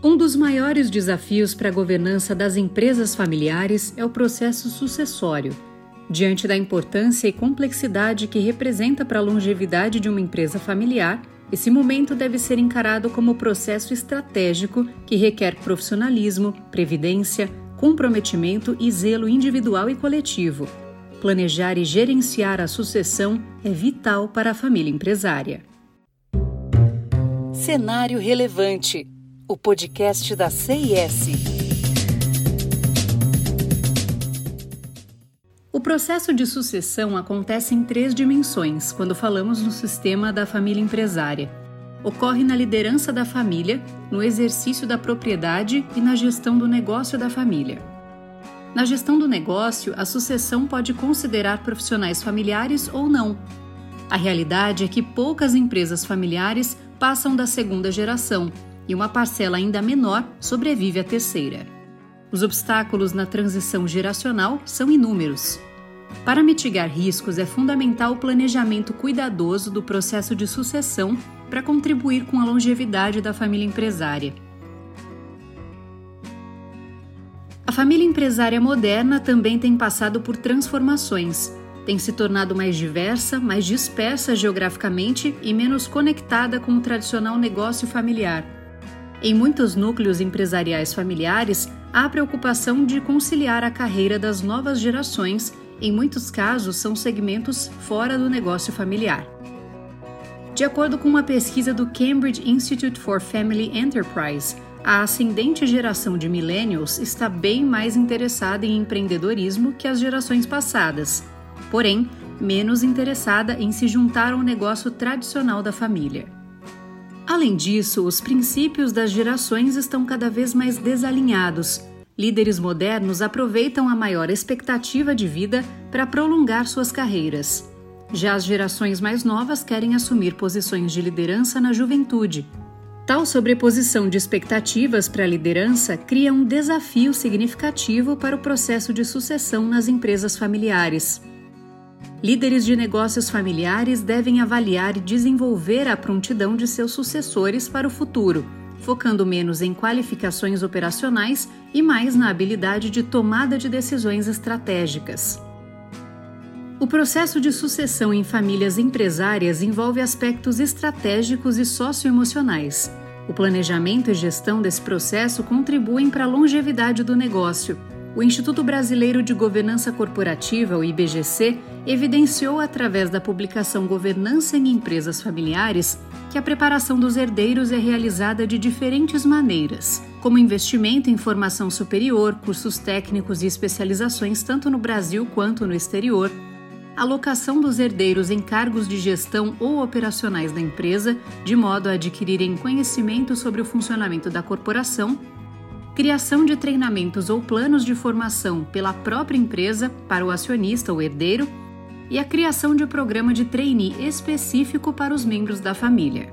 Um dos maiores desafios para a governança das empresas familiares é o processo sucessório. Diante da importância e complexidade que representa para a longevidade de uma empresa familiar, esse momento deve ser encarado como processo estratégico que requer profissionalismo, previdência, comprometimento e zelo individual e coletivo. Planejar e gerenciar a sucessão é vital para a família empresária. Cenário Relevante o podcast da CIS. O processo de sucessão acontece em três dimensões quando falamos no sistema da família empresária. Ocorre na liderança da família, no exercício da propriedade e na gestão do negócio da família. Na gestão do negócio, a sucessão pode considerar profissionais familiares ou não. A realidade é que poucas empresas familiares passam da segunda geração e uma parcela ainda menor sobrevive à terceira. Os obstáculos na transição geracional são inúmeros. Para mitigar riscos, é fundamental o planejamento cuidadoso do processo de sucessão para contribuir com a longevidade da família empresária. A família empresária moderna também tem passado por transformações. Tem se tornado mais diversa, mais dispersa geograficamente e menos conectada com o tradicional negócio familiar. Em muitos núcleos empresariais familiares, há preocupação de conciliar a carreira das novas gerações, em muitos casos são segmentos fora do negócio familiar. De acordo com uma pesquisa do Cambridge Institute for Family Enterprise, a ascendente geração de millennials está bem mais interessada em empreendedorismo que as gerações passadas, porém, menos interessada em se juntar ao negócio tradicional da família. Além disso, os princípios das gerações estão cada vez mais desalinhados. Líderes modernos aproveitam a maior expectativa de vida para prolongar suas carreiras. Já as gerações mais novas querem assumir posições de liderança na juventude. Tal sobreposição de expectativas para a liderança cria um desafio significativo para o processo de sucessão nas empresas familiares. Líderes de negócios familiares devem avaliar e desenvolver a prontidão de seus sucessores para o futuro, focando menos em qualificações operacionais e mais na habilidade de tomada de decisões estratégicas. O processo de sucessão em famílias empresárias envolve aspectos estratégicos e socioemocionais. O planejamento e gestão desse processo contribuem para a longevidade do negócio o Instituto Brasileiro de Governança Corporativa, o IBGC, evidenciou através da publicação Governança em Empresas Familiares que a preparação dos herdeiros é realizada de diferentes maneiras, como investimento em formação superior, cursos técnicos e especializações tanto no Brasil quanto no exterior, alocação dos herdeiros em cargos de gestão ou operacionais da empresa, de modo a adquirirem conhecimento sobre o funcionamento da corporação criação de treinamentos ou planos de formação pela própria empresa para o acionista ou herdeiro e a criação de programa de trainee específico para os membros da família.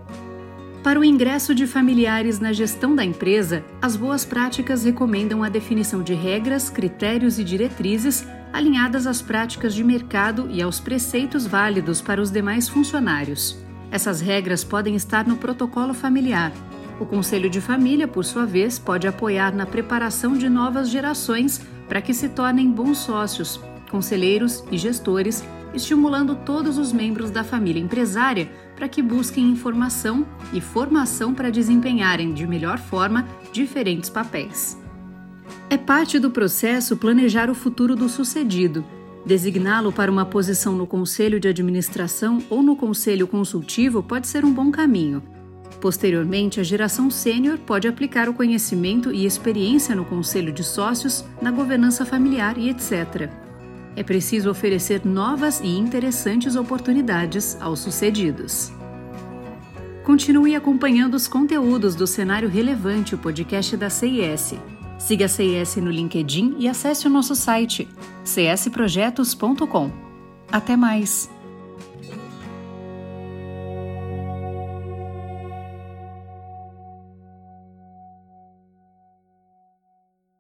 Para o ingresso de familiares na gestão da empresa, as boas práticas recomendam a definição de regras, critérios e diretrizes alinhadas às práticas de mercado e aos preceitos válidos para os demais funcionários. Essas regras podem estar no protocolo familiar, o Conselho de Família, por sua vez, pode apoiar na preparação de novas gerações para que se tornem bons sócios, conselheiros e gestores, estimulando todos os membros da família empresária para que busquem informação e formação para desempenharem de melhor forma diferentes papéis. É parte do processo planejar o futuro do sucedido. Designá-lo para uma posição no conselho de administração ou no conselho consultivo pode ser um bom caminho Posteriormente, a geração sênior pode aplicar o conhecimento e experiência no conselho de sócios, na governança familiar e etc. É preciso oferecer novas e interessantes oportunidades aos sucedidos. Continue acompanhando os conteúdos do Cenário Relevante, o podcast da CIS. Siga a CIS no LinkedIn e acesse o nosso site csprojetos.com. Até mais!